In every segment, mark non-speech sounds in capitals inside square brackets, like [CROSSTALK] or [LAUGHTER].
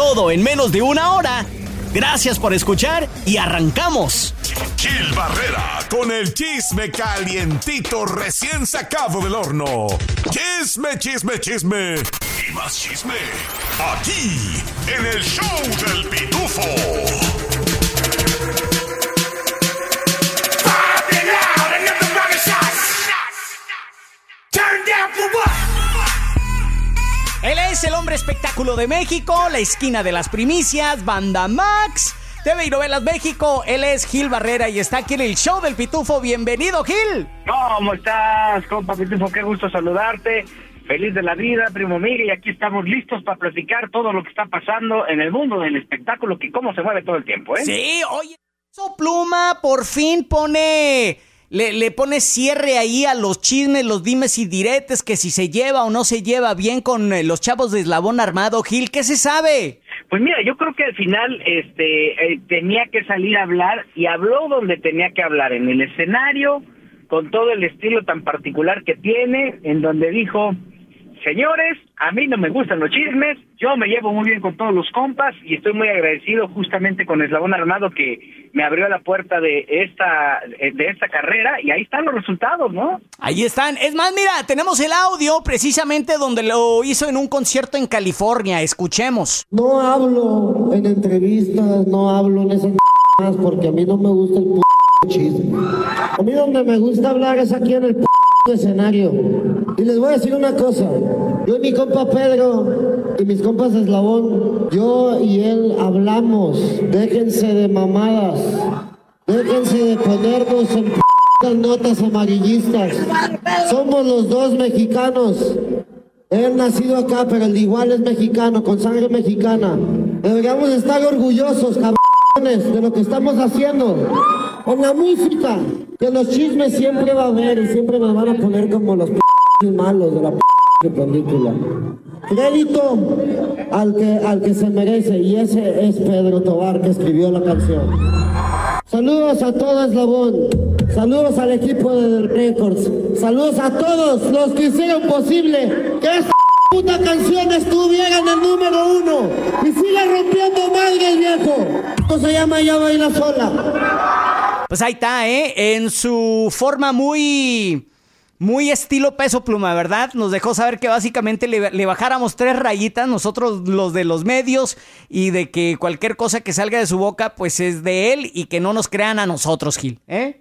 Todo en menos de una hora. Gracias por escuchar y arrancamos. Gil Barrera con el chisme calientito recién sacado del horno. Chisme, chisme, chisme. Y más chisme. Aquí, en el show del pitufo. De México, la esquina de las primicias, Banda Max, TV y Novelas México. Él es Gil Barrera y está aquí en el show del Pitufo. Bienvenido, Gil. ¿Cómo estás, compa Pitufo? Qué gusto saludarte. Feliz de la vida, primo Miguel, y aquí estamos listos para platicar todo lo que está pasando en el mundo del espectáculo, que cómo se mueve todo el tiempo, ¿eh? Sí, oye, eso Pluma por fin pone le, le pone cierre ahí a los chismes, los dimes y diretes, que si se lleva o no se lleva bien con eh, los chavos de eslabón armado, Gil, ¿qué se sabe? Pues mira, yo creo que al final este eh, tenía que salir a hablar y habló donde tenía que hablar, en el escenario, con todo el estilo tan particular que tiene, en donde dijo, Señores, a mí no me gustan los chismes, yo me llevo muy bien con todos los compas y estoy muy agradecido justamente con Eslabón Armado que me abrió la puerta de esta de esta carrera y ahí están los resultados, ¿no? Ahí están. Es más, mira, tenemos el audio precisamente donde lo hizo en un concierto en California. Escuchemos. No hablo en entrevistas, no hablo en esas [LAUGHS] porque a mí no me gusta el p [LAUGHS] chisme. A mí donde me gusta hablar es aquí en el p escenario. Y les voy a decir una cosa. Yo y mi compa Pedro y mis compas Eslabón, yo y él hablamos. Déjense de mamadas. Déjense de ponernos en p notas amarillistas. Somos los dos mexicanos. Él nacido acá, pero el igual es mexicano, con sangre mexicana. Deberíamos estar orgullosos, cabrones, de lo que estamos haciendo. Con la música, que los chismes siempre va a haber y siempre nos van a poner como los p malos de la p película. Crédito al que, al que se merece y ese es Pedro Tobar que escribió la canción. Saludos a todo Eslabón, saludos al equipo de Records, saludos a todos los que hicieron posible que esta puta canción estuviera en el número uno y siga rompiendo madre el viejo. Esto se llama Ya Baila Sola. Pues ahí está, ¿eh? En su forma muy... Muy estilo peso pluma, ¿verdad? Nos dejó saber que básicamente le, bajáramos tres rayitas, nosotros los de los medios, y de que cualquier cosa que salga de su boca, pues es de él y que no nos crean a nosotros, Gil, ¿eh?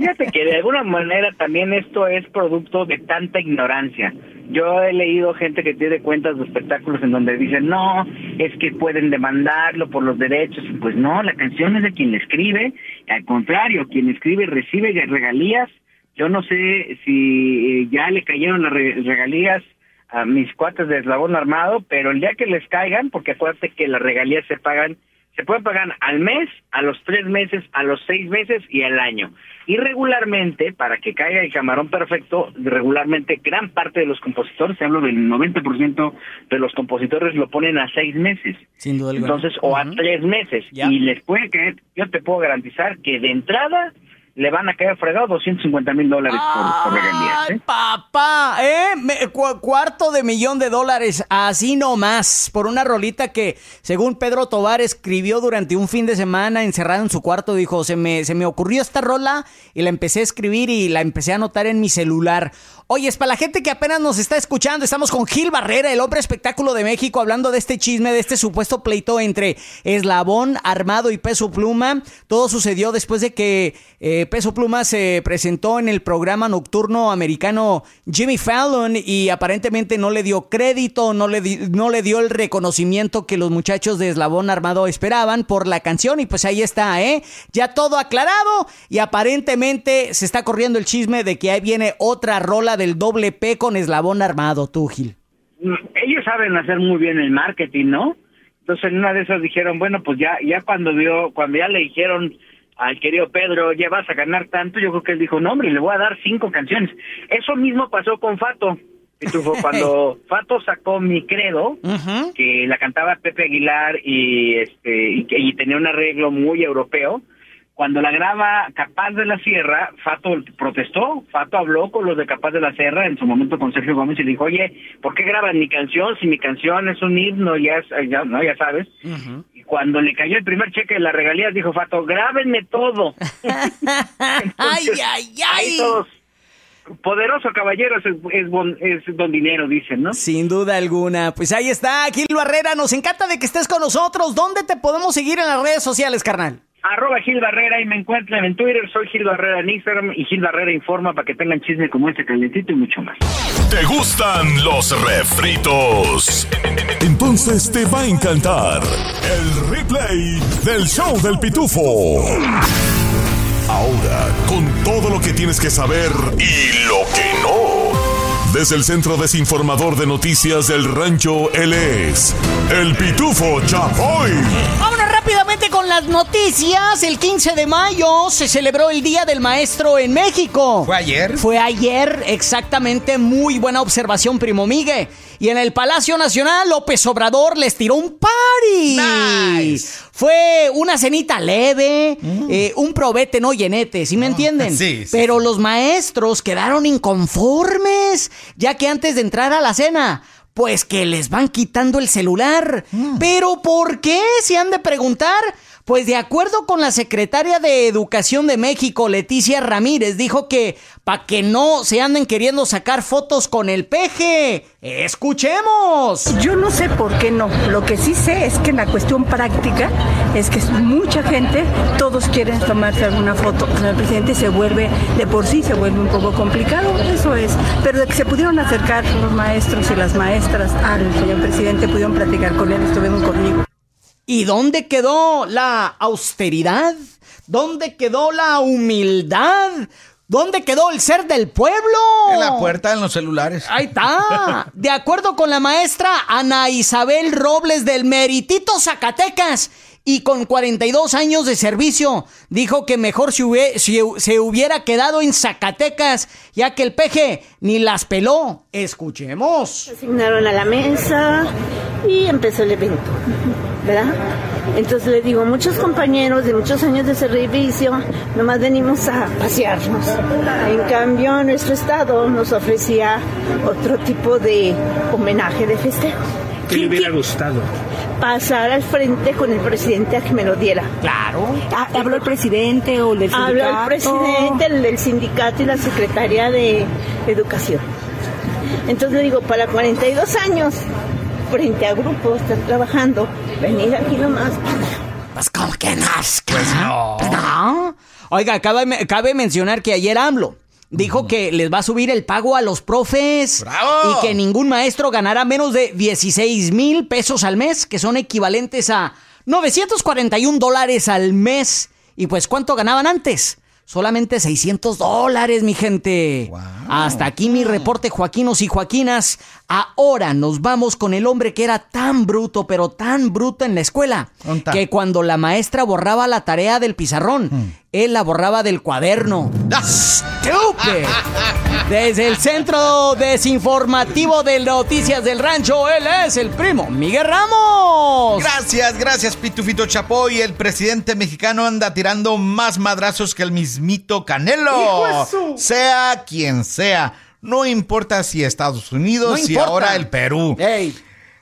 Fíjate que de alguna manera también esto es producto de tanta ignorancia. Yo he leído gente que tiene cuentas de espectáculos en donde dicen, no, es que pueden demandarlo por los derechos. Pues no, la canción es de quien la escribe. Al contrario, quien escribe recibe regalías. Yo no sé si ya le cayeron las regalías a mis cuates de eslabón armado, pero el día que les caigan, porque acuérdate que las regalías se pagan se pueden pagar al mes, a los tres meses, a los seis meses y al año. Y regularmente, para que caiga el camarón perfecto, regularmente gran parte de los compositores, se hablo del 90% de los compositores lo ponen a seis meses. Sin duda alguna. Entonces, o a tres meses. Y les puede caer, yo te puedo garantizar que de entrada le van a caer fregado 250 mil dólares por, por regalías. ¡Ay, ¿eh? papá! ¿Eh? Me- cu- cuarto de millón de dólares, así nomás, por una rolita que, según Pedro Tobar, escribió durante un fin de semana encerrado en su cuarto. Dijo, se me, se me ocurrió esta rola y la empecé a escribir y la empecé a anotar en mi celular. Oye, es para la gente que apenas nos está escuchando, estamos con Gil Barrera, el hombre espectáculo de México, hablando de este chisme, de este supuesto pleito entre Eslabón, Armado y Peso Pluma. Todo sucedió después de que eh, Peso Pluma se presentó en el programa nocturno americano Jimmy Fallon y aparentemente no le dio crédito, no le, di- no le dio el reconocimiento que los muchachos de Eslabón Armado esperaban por la canción y pues ahí está, ¿eh? Ya todo aclarado y aparentemente se está corriendo el chisme de que ahí viene otra rola del doble P con Eslabón Armado, tú Gil. Mm, ellos saben hacer muy bien el marketing, ¿no? Entonces en una de esas dijeron, bueno, pues ya, ya cuando vio, cuando ya le dijeron al querido Pedro, ya vas a ganar tanto, yo creo que él dijo, no hombre, le voy a dar cinco canciones. Eso mismo pasó con Fato. [LAUGHS] cuando Fato sacó Mi Credo, que la cantaba Pepe Aguilar y este y, tenía un arreglo muy europeo, cuando la graba Capaz de la Sierra, Fato protestó, Fato habló con los de Capaz de la Sierra, en su momento con Sergio Gómez, y dijo, oye, ¿por qué graban mi canción si mi canción es un himno, ya, ya, ¿no? ya sabes? Y cuando le cayó el primer cheque de las regalías, dijo Fato, grábenme todo. [LAUGHS] ay, ay, ay. poderoso caballero es, es, don dinero, dicen, ¿no? Sin duda alguna. Pues ahí está, Gil Barrera. Nos encanta de que estés con nosotros. ¿Dónde te podemos seguir en las redes sociales, carnal? Arroba Gil Barrera y me encuentran en Twitter. Soy Gil Barrera en Instagram y Gil Barrera informa para que tengan chisme como este calentito y mucho más. ¿Te gustan los refritos? Entonces te va a encantar el replay del show del pitufo. Ahora, con todo lo que tienes que saber y lo que no. Desde el Centro Desinformador de Noticias del Rancho, él es el Pitufo Chapoy. Rápidamente con las noticias. El 15 de mayo se celebró el Día del Maestro en México. ¿Fue ayer? Fue ayer, exactamente. Muy buena observación, primo Migue. Y en el Palacio Nacional, López Obrador les tiró un party. Fue una cenita leve, mm. eh, un probete no llenete, ¿sí me ah, entienden? Sí, Pero los maestros quedaron inconformes, ya que antes de entrar a la cena, pues que les van quitando el celular. Mm. Pero ¿por qué? Se han de preguntar. Pues de acuerdo con la secretaria de Educación de México, Leticia Ramírez, dijo que para que no se anden queriendo sacar fotos con el peje. Escuchemos. Yo no sé por qué no. Lo que sí sé es que en la cuestión práctica es que mucha gente, todos quieren tomarse alguna foto con el presidente se vuelve, de por sí se vuelve un poco complicado, eso es. Pero de que se pudieron acercar los maestros y las maestras al señor presidente, pudieron platicar con él, estuvieron conmigo. ¿Y dónde quedó la austeridad? ¿Dónde quedó la humildad? ¿Dónde quedó el ser del pueblo? En la puerta, en los celulares. Ahí está. De acuerdo con la maestra Ana Isabel Robles del Meritito Zacatecas y con 42 años de servicio, dijo que mejor si, se hubiera quedado en Zacatecas, ya que el peje ni las peló. Escuchemos. Asignaron a la mesa y empezó el evento. ¿Verdad? Entonces le digo, muchos compañeros de muchos años de servicio, nomás venimos a pasearnos. En cambio, nuestro estado nos ofrecía otro tipo de homenaje de festejo. ¿Qué le hubiera gustado? Pasar al frente con el presidente a que me lo diera. Claro. Ah, ¿Habló el presidente o el del sindicato? Habló el presidente, el del sindicato y la secretaria de Educación. Entonces le digo, para 42 años, frente a grupos, estar trabajando, venir aquí nomás. Pues como que no, pues no. Pues no. Oiga, cabe, cabe mencionar que ayer AMLO dijo que les va a subir el pago a los profes ¡Bravo! y que ningún maestro ganará menos de 16 mil pesos al mes, que son equivalentes a 941 dólares al mes. ¿Y pues cuánto ganaban antes? Solamente 600 dólares, mi gente. Hasta aquí mi reporte, Joaquinos y Joaquinas. Ahora nos vamos con el hombre que era tan bruto, pero tan bruto en la escuela, que cuando la maestra borraba la tarea del pizarrón, hmm. él la borraba del cuaderno. ¡Stupid! Desde el Centro Desinformativo de Noticias del Rancho, él es el primo Miguel Ramos. Gracias, gracias, Pitufito Chapoy. El presidente mexicano anda tirando más madrazos que el mismito Canelo. Sea quien sea. No importa si Estados Unidos, si ahora el Perú.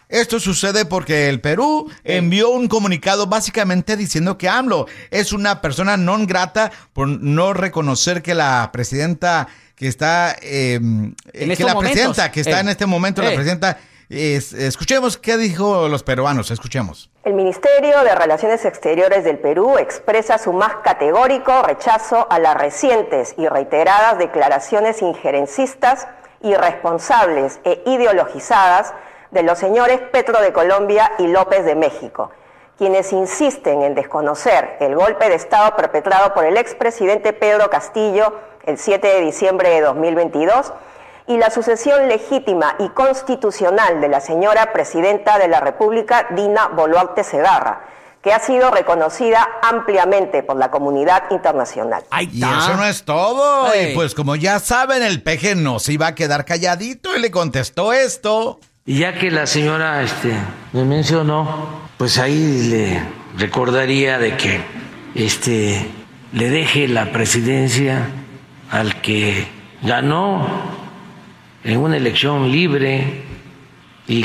Esto sucede porque el Perú envió un comunicado básicamente diciendo que AMLO es una persona non grata por no reconocer que la presidenta que está em, que la presidenta que está en este momento la presidenta escuchemos qué dijo los peruanos, escuchemos. El Ministerio de Relaciones Exteriores del Perú expresa su más categórico rechazo a las recientes y reiteradas declaraciones injerencistas, irresponsables e ideologizadas de los señores Petro de Colombia y López de México, quienes insisten en desconocer el golpe de Estado perpetrado por el expresidente Pedro Castillo el 7 de diciembre de 2022 y la sucesión legítima y constitucional de la señora Presidenta de la República, Dina Boluarte Segarra, que ha sido reconocida ampliamente por la comunidad internacional. Y eso no es todo. Y pues como ya saben, el peje no se iba a quedar calladito y le contestó esto. Y ya que la señora este, me mencionó, pues ahí le recordaría de que este, le deje la presidencia al que ganó en una elección libre y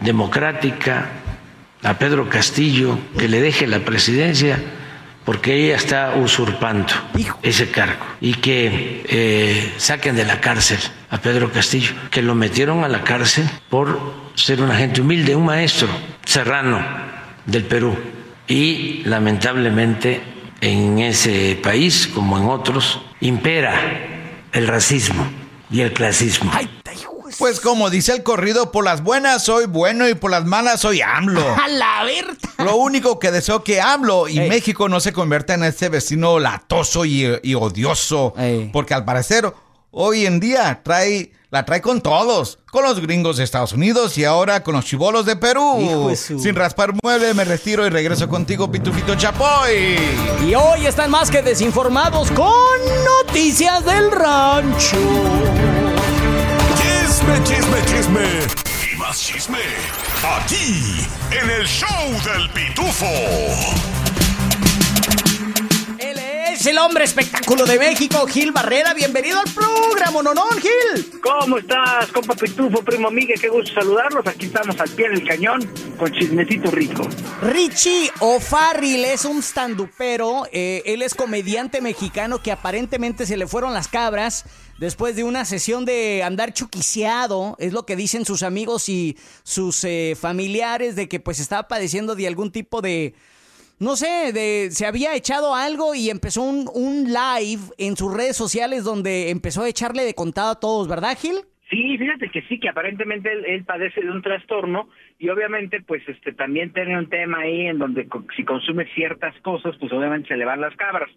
democrática a Pedro Castillo que le deje la presidencia porque ella está usurpando ese cargo y que eh, saquen de la cárcel a Pedro Castillo, que lo metieron a la cárcel por ser un agente humilde, un maestro serrano del Perú. Y lamentablemente en ese país, como en otros, impera el racismo y el clasismo. Pues como dice el corrido, por las buenas soy bueno y por las malas soy AMLO. [LAUGHS] A la verdad. Lo único que deseo que AMLO y México no se convierta en este vecino latoso y, y odioso. Porque al parecer, hoy en día trae, la trae con todos. Con los gringos de Estados Unidos y ahora con los chivolos de Perú. Hijo de su- Sin raspar mueble, me retiro y regreso contigo, Pitufito Chapoy. Y hoy están más que desinformados con noticias del rancho. Chisme, chisme, chisme. Y más chisme. Aquí, en el show del pitufo. Es el hombre espectáculo de México, Gil Barrera. Bienvenido al programa, Nonón, Gil. ¿Cómo estás, compa Pitufo, primo Miguel? Qué gusto saludarlos. Aquí estamos al pie del cañón con chismecito rico. Richie O'Farrill es un standupero. eh, él es comediante mexicano que aparentemente se le fueron las cabras después de una sesión de andar chuquiseado. Es lo que dicen sus amigos y sus eh, familiares de que pues estaba padeciendo de algún tipo de... No sé, de, se había echado algo y empezó un, un live en sus redes sociales donde empezó a echarle de contado a todos, ¿verdad, Gil? Sí, fíjate que sí, que aparentemente él, padece de un trastorno y obviamente pues este también tiene un tema ahí en donde co- si consume ciertas cosas pues obviamente se le van las cabras.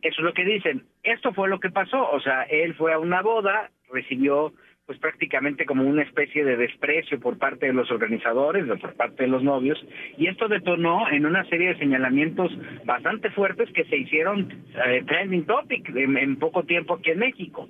Eso es lo que dicen. Esto fue lo que pasó, o sea, él fue a una boda, recibió pues prácticamente como una especie de desprecio por parte de los organizadores, por parte de los novios, y esto detonó en una serie de señalamientos bastante fuertes que se hicieron eh, trending topic en- poco tiempo aquí en México.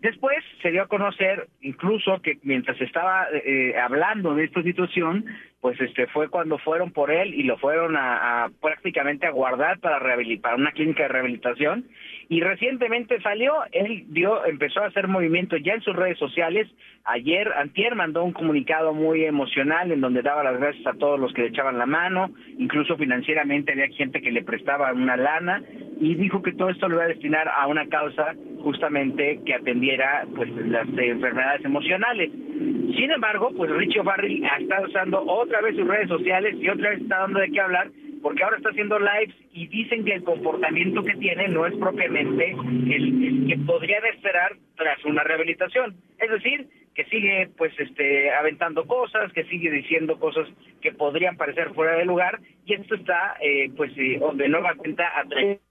Después se dio a conocer incluso que mientras estaba eh, hablando de esta situación, pues este fue cuando fueron por él y lo fueron a, prácticamente a guardar para rehabilitar una clínica de rehabilitación y recientemente salió, él dio empezó a hacer movimiento ya en sus redes sociales. Ayer antier mandó un comunicado muy emocional en donde daba las gracias a todos los que le echaban la mano, incluso financieramente había gente que le prestaba una lana y dijo que todo esto lo iba a destinar a una causa justamente que atendiera pues las enfermedades emocionales. Sin embargo, pues Richie O'Farrell está usando otra vez sus redes sociales y otra vez está dando de qué hablar porque ahora está haciendo lives y dicen que el comportamiento que tiene no es propiamente el, que podrían esperar tras una rehabilitación. Es decir, que sigue pues este aventando cosas, que sigue diciendo cosas que podrían parecer fuera de lugar y esto está eh, pues eh, de nueva cuenta atrayendo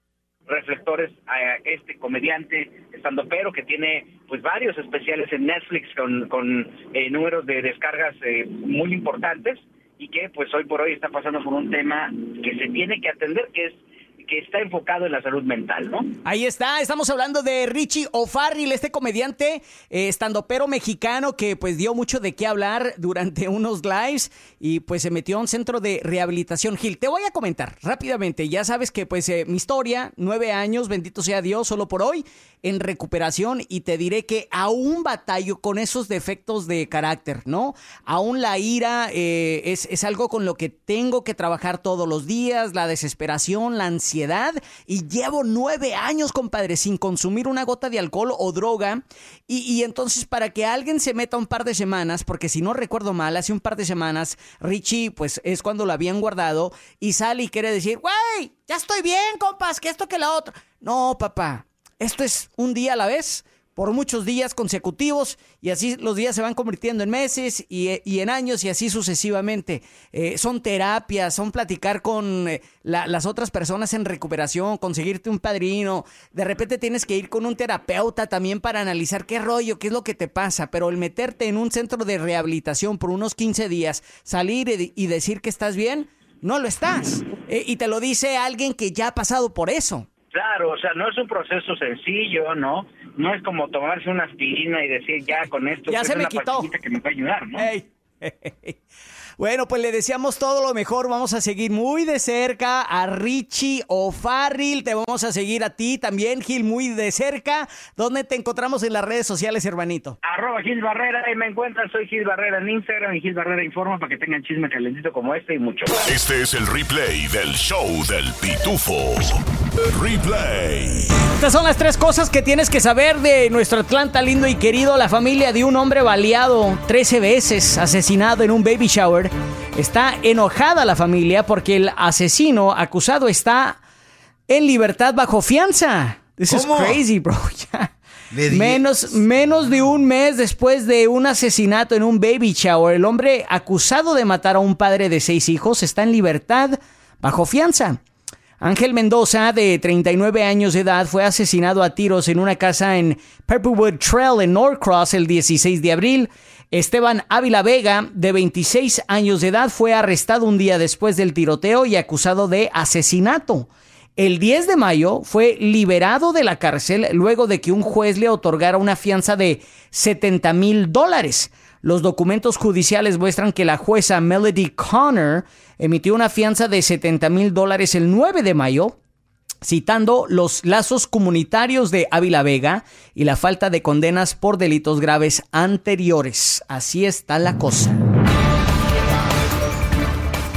reflectores a este comediante estandopero que tiene pues varios especiales en Netflix con, con eh, números de descargas eh, muy importantes y que pues hoy por hoy está pasando por un tema que se tiene que atender que es que está enfocado en la salud mental, ¿no? Ahí está, estamos hablando de Richie O'Farrill, este comediante eh, estandopero mexicano que pues dio mucho de qué hablar durante [LAUGHS] unos lives y pues se metió a un centro de rehabilitación. Gil, te voy a comentar rápidamente, ya sabes que pues eh, mi historia, nueve años, bendito sea Dios, solo por hoy, en recuperación y te diré que aún batallo con esos defectos de carácter, ¿no? Aún la ira eh, es, es algo con lo que tengo que trabajar todos los días, la desesperación, la ansiedad y llevo nueve años, compadre, sin consumir una gota de alcohol o droga y, y entonces para que alguien se meta un par de semanas, porque si no recuerdo mal, hace un par de semanas Richie pues es cuando lo habían guardado y sale y quiere decir, güey, ya estoy bien, compas, que esto que la otra. No, papá, esto es un día a la vez por muchos días consecutivos y así los días se van convirtiendo en meses y, en años y así sucesivamente. Eh, son terapias, son platicar con eh, las otras personas en recuperación, conseguirte un padrino. De repente tienes que ir con un terapeuta también para analizar qué rollo, qué es lo que te pasa, pero el meterte en un centro de rehabilitación por unos 15 días, salir y, decir que estás bien, no lo estás. Eh, y te lo dice alguien que ya ha pasado por eso. Claro, o sea, no es un proceso sencillo, ¿no? No es como tomarse una aspirina y decir, ya con esto ya es se me una quitó. que me va a ayudar, ¿no? [LAUGHS] Bueno, pues le deseamos todo lo mejor. Vamos a seguir muy de cerca a Richie O'Farrill. Te vamos a seguir a ti también, Gil, muy de cerca. ¿Dónde te encontramos en las redes sociales, hermanito? Arroba Gil Barrera, ahí me encuentran. Soy Gil Barrera en Instagram y Gil Barrera Informa para que tengan chisme calentito como este y mucho. Este es el replay del show del Pitufo. Replay. Estas son las tres cosas que tienes que saber de nuestro Atlanta lindo y querido. La familia de un hombre baleado 13 veces, asesinado en un baby shower Está enojada la familia porque el asesino acusado está en libertad bajo fianza. This is crazy, bro. [LAUGHS] Menos, menos de un mes después de un asesinato en un baby shower, el hombre acusado de matar a un padre de seis hijos está en libertad bajo fianza. Ángel Mendoza, de 39 años de edad, fue asesinado a tiros en una casa en Purplewood Trail en Norcross el 16 de abril. Esteban Ávila Vega, de 26 años de edad, fue arrestado un día después del tiroteo y acusado de asesinato. El 10 de mayo fue liberado de la cárcel luego de que un juez le otorgara una fianza de 70 mil dólares. Los documentos judiciales muestran que la jueza Melody Connor emitió una fianza de 70 mil dólares el 9 de mayo, citando los lazos comunitarios de Ávila Vega y la falta de condenas por delitos graves anteriores. Así está la cosa.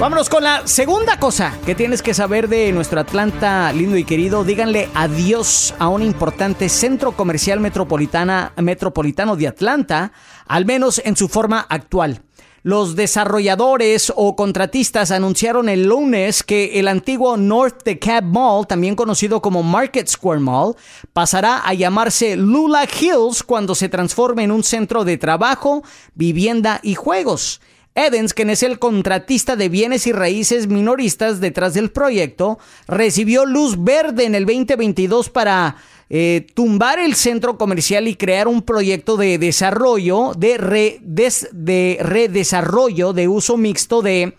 Vámonos con la segunda cosa que tienes que saber de nuestro Atlanta lindo y querido. Díganle adiós a un importante centro comercial metropolitana, metropolitano de Atlanta, al menos en su forma actual. Los desarrolladores o contratistas anunciaron el lunes que el antiguo North DeKalb Mall, también conocido como Market Square Mall, pasará a llamarse Lula Hills cuando se transforme en un centro de trabajo, vivienda y juegos. Evans, quien es el contratista de bienes y raíces minoristas detrás del proyecto, recibió luz verde en el 2022 para eh, tumbar el centro comercial y crear un proyecto de desarrollo, de, de redesarrollo de uso mixto de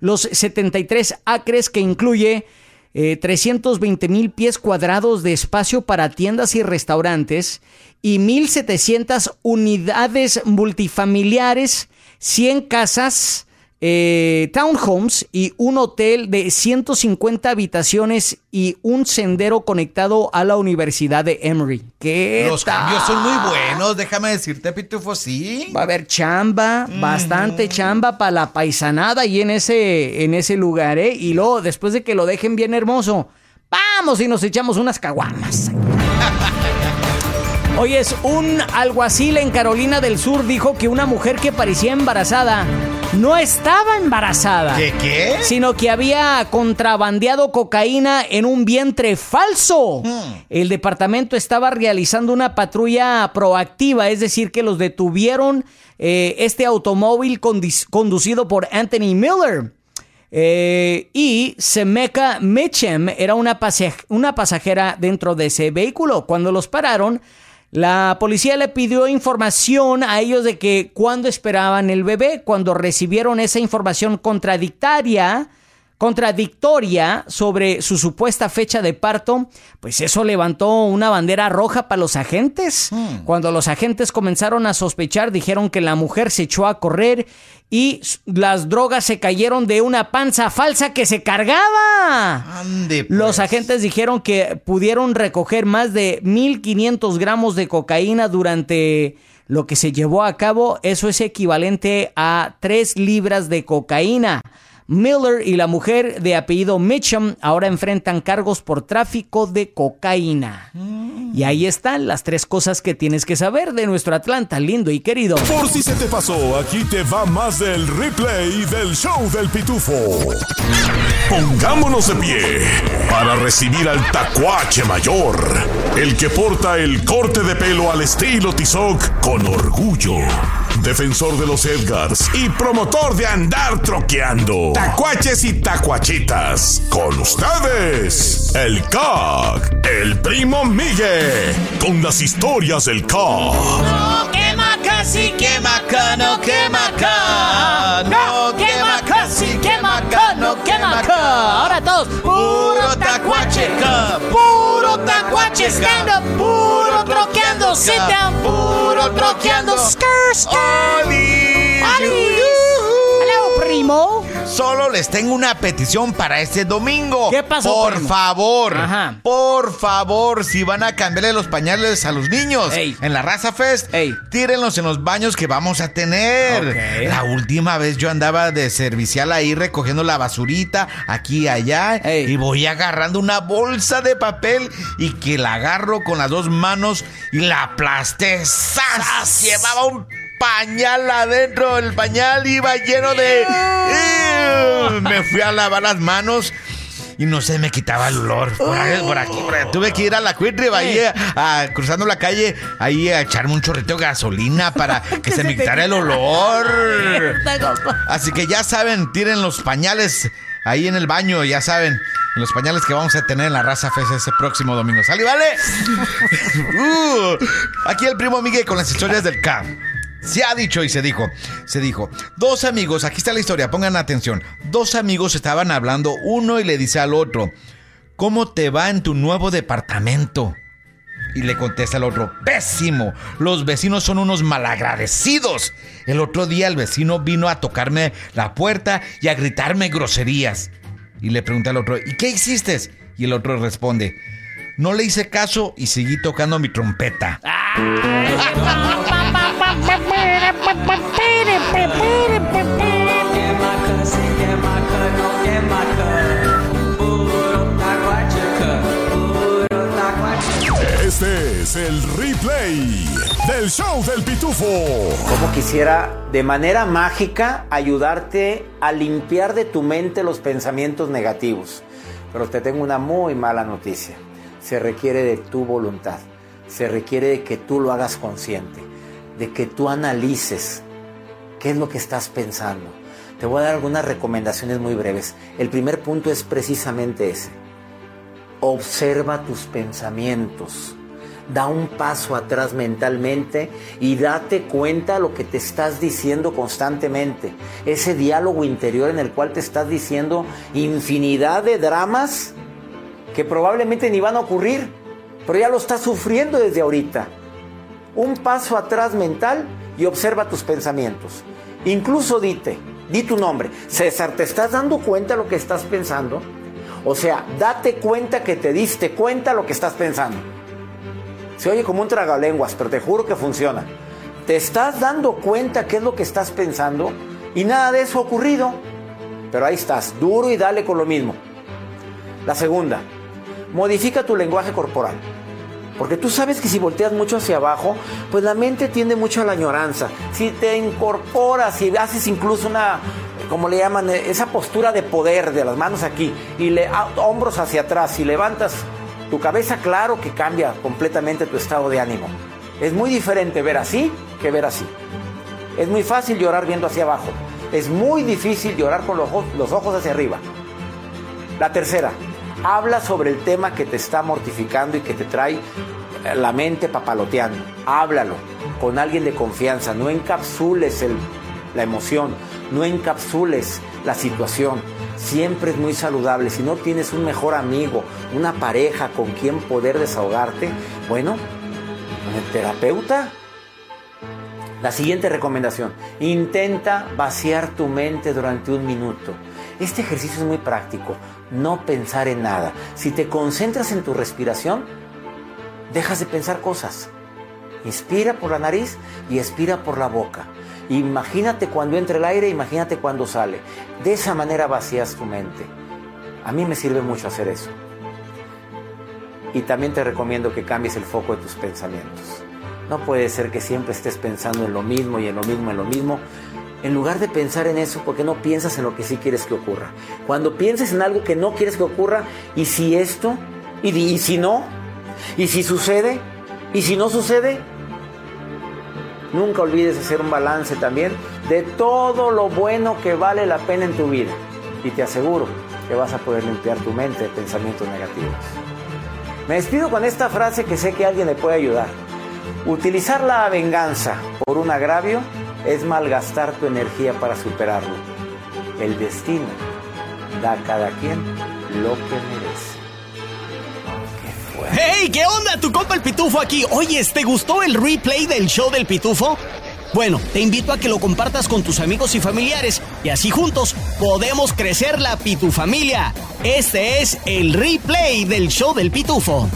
los 73 acres que incluye 320 eh, mil pies cuadrados de espacio para tiendas y restaurantes y 1.700 unidades multifamiliares 100 casas, eh, townhomes y un hotel de 150 habitaciones y un sendero conectado a la Universidad de Emory. ¿Qué Los cambios son muy buenos, déjame decirte, Pitufo, sí. Va a haber chamba, bastante chamba para la paisanada y en ese, en ese lugar, ¿eh? Y luego, después de que lo dejen bien hermoso, vamos y nos echamos unas caguamas. [LAUGHS] Hoy es un alguacil en Carolina del Sur dijo que una mujer que parecía embarazada no estaba embarazada. ¿Qué qué? Sino que había contrabandeado cocaína en un vientre falso. Hmm. El departamento estaba realizando una patrulla proactiva, es decir, que los detuvieron eh, este automóvil conducido por Anthony Miller. Eh, y Semeca Mitchem era una, una pasajera dentro de ese vehículo. Cuando los pararon, la policía le pidió información a ellos de que cuándo esperaban el bebé. Cuando recibieron esa información contradictoria, contradictoria sobre su supuesta fecha de parto, pues eso levantó una bandera roja para los agentes. Hmm. Cuando los agentes comenzaron a sospechar, dijeron que la mujer se echó a correr y las drogas se cayeron de una panza falsa que se cargaba. Ande, pues. Los agentes dijeron que pudieron recoger más de 1.500 gramos de cocaína durante lo que se llevó a cabo. Eso es equivalente a 3 libras de cocaína. Miller y la mujer de apellido Mitchum ahora enfrentan cargos por tráfico de cocaína. Y ahí están las tres cosas que tienes que saber de nuestro Atlanta lindo y querido. Por si se te pasó, aquí te va más del replay del show del pitufo. Pongámonos de pie para recibir al tacuache mayor, el que porta el corte de pelo al estilo Tizoc con orgullo. Defensor de los Edgars y promotor de andar troqueando. Tacuaches y tacuachitas. Con ustedes, el CAC, el primo Miguel, con las historias del CAC. No quema casi, quema acá, no quema acá. No acá. Ahora todos. Puro tacuache, puro tacuache, stand up, puro troqueando, sit down, puro troqueando, skr, skr. Hello, primo. Solo les tengo una petición para este domingo. ¿Qué pasó, Por primo? favor, Ajá. por favor, si van a cambiarle los pañales a los niños Ey. en la Raza Fest, Ey. tírenlos en los baños que vamos a tener. La última vez yo andaba de servicial ahí recogiendo la basurita aquí y allá Ey. y voy agarrando una bolsa de papel y que la agarro con las dos manos y la aplasté. ¡Sas! Llevaba un pañal adentro, el pañal iba lleno de... Me fui a lavar las manos y no se me quitaba el olor. Por, ahí, por aquí, por ahí. Tuve que ir a la Cuitrib ahí, a- a- cruzando la calle, ahí a echarme un chorrito de gasolina para [LAUGHS] que se me quitara el olor. Así que ya saben, tiren los pañales ahí en el baño, ya saben. Los pañales que vamos a tener en la Raza Fest ese próximo domingo. ¿Sale, vale? [LAUGHS] [LAUGHS] Uh, aquí el primo Miguel con las historias del CAP. Se ha dicho y se dijo, se dijo, dos amigos, aquí está la historia, pongan atención. Dos amigos estaban hablando, uno y le dice al otro, ¿cómo te va en tu nuevo departamento? Y le contesta el otro, pésimo, los vecinos son unos malagradecidos. El otro día el vecino vino a tocarme la puerta y a gritarme groserías. Y le pregunta al otro, ¿y qué hiciste? Y el otro responde, no le hice caso y seguí tocando mi trompeta. Este es el replay del show del pitufo. Como quisiera de manera mágica ayudarte a limpiar de tu mente los pensamientos negativos. Pero te tengo una muy mala noticia. Se requiere de tu voluntad. Se requiere de que tú lo hagas consciente. De que tú analices qué es lo que estás pensando. Te voy a dar algunas recomendaciones muy breves. El primer punto es precisamente ese. Observa tus pensamientos. Da un paso atrás mentalmente y date cuenta lo que te estás diciendo constantemente. Ese diálogo interior en el cual te estás diciendo infinidad de dramas que probablemente ni van a ocurrir, pero ya lo estás sufriendo desde ahorita. Un paso atrás mental y observa tus pensamientos. Incluso dite, di tu nombre. César, ¿te estás dando cuenta lo que estás pensando? O sea, date cuenta que te diste cuenta lo que estás pensando. Se oye como un tragalenguas, pero te juro que funciona. Te estás dando cuenta qué es lo que estás pensando y nada de eso ha ocurrido. Pero ahí estás, duro y dale con lo mismo. La segunda, modifica tu lenguaje corporal. Porque tú sabes que si volteas mucho hacia abajo, pues la mente tiende mucho a la añoranza. Si te incorporas y haces incluso una, como le llaman, esa postura de poder de las manos aquí y le hombros hacia atrás y levantas tu cabeza, claro que cambia completamente tu estado de ánimo. Es muy diferente ver así que ver así. Es muy fácil llorar viendo hacia abajo. Es muy difícil llorar con los los ojos hacia arriba. La tercera, habla sobre el tema que te está mortificando y que te trae eh, la mente papaloteando. Háblalo con alguien de confianza. No encapsules la emoción, no encapsules la situación. Siempre es muy saludable. Si no tienes un mejor amigo, una pareja con quien poder desahogarte, bueno, con el terapeuta. La siguiente recomendación, intenta vaciar tu mente durante un minuto. Este ejercicio es muy práctico, no pensar en nada. Si te concentras en tu respiración, dejas de pensar cosas. Inspira por la nariz y expira por la boca. Imagínate cuando entra el aire, imagínate cuando sale. De esa manera vacías tu mente. A mí me sirve mucho hacer eso. Y también te recomiendo que cambies el foco de tus pensamientos. No puede ser que siempre estés pensando en lo mismo y en lo mismo, en lo mismo. En lugar de pensar en eso, ¿por qué no piensas en lo que sí quieres que ocurra? Cuando pienses en algo que no quieres que ocurra, ¿y si esto? ¿Y, si no? ¿Y si sucede? ¿Y si no sucede? Nunca olvides hacer un balance también de todo lo bueno que vale la pena en tu vida. Y te aseguro que vas a poder limpiar tu mente de pensamientos negativos. Me despido con esta frase que sé que alguien le puede ayudar. Utilizar la venganza por un agravio es malgastar tu energía para superarlo. El destino da a cada quien lo que merece. ¡Hey! ¿Qué onda? Tu compa el Pitufo aquí. Oye, ¿te gustó el replay del show del Pitufo? Bueno, te invito a que lo compartas con tus amigos y familiares y así juntos podemos crecer la Pitufamilia. Este es el replay del show del Pitufo.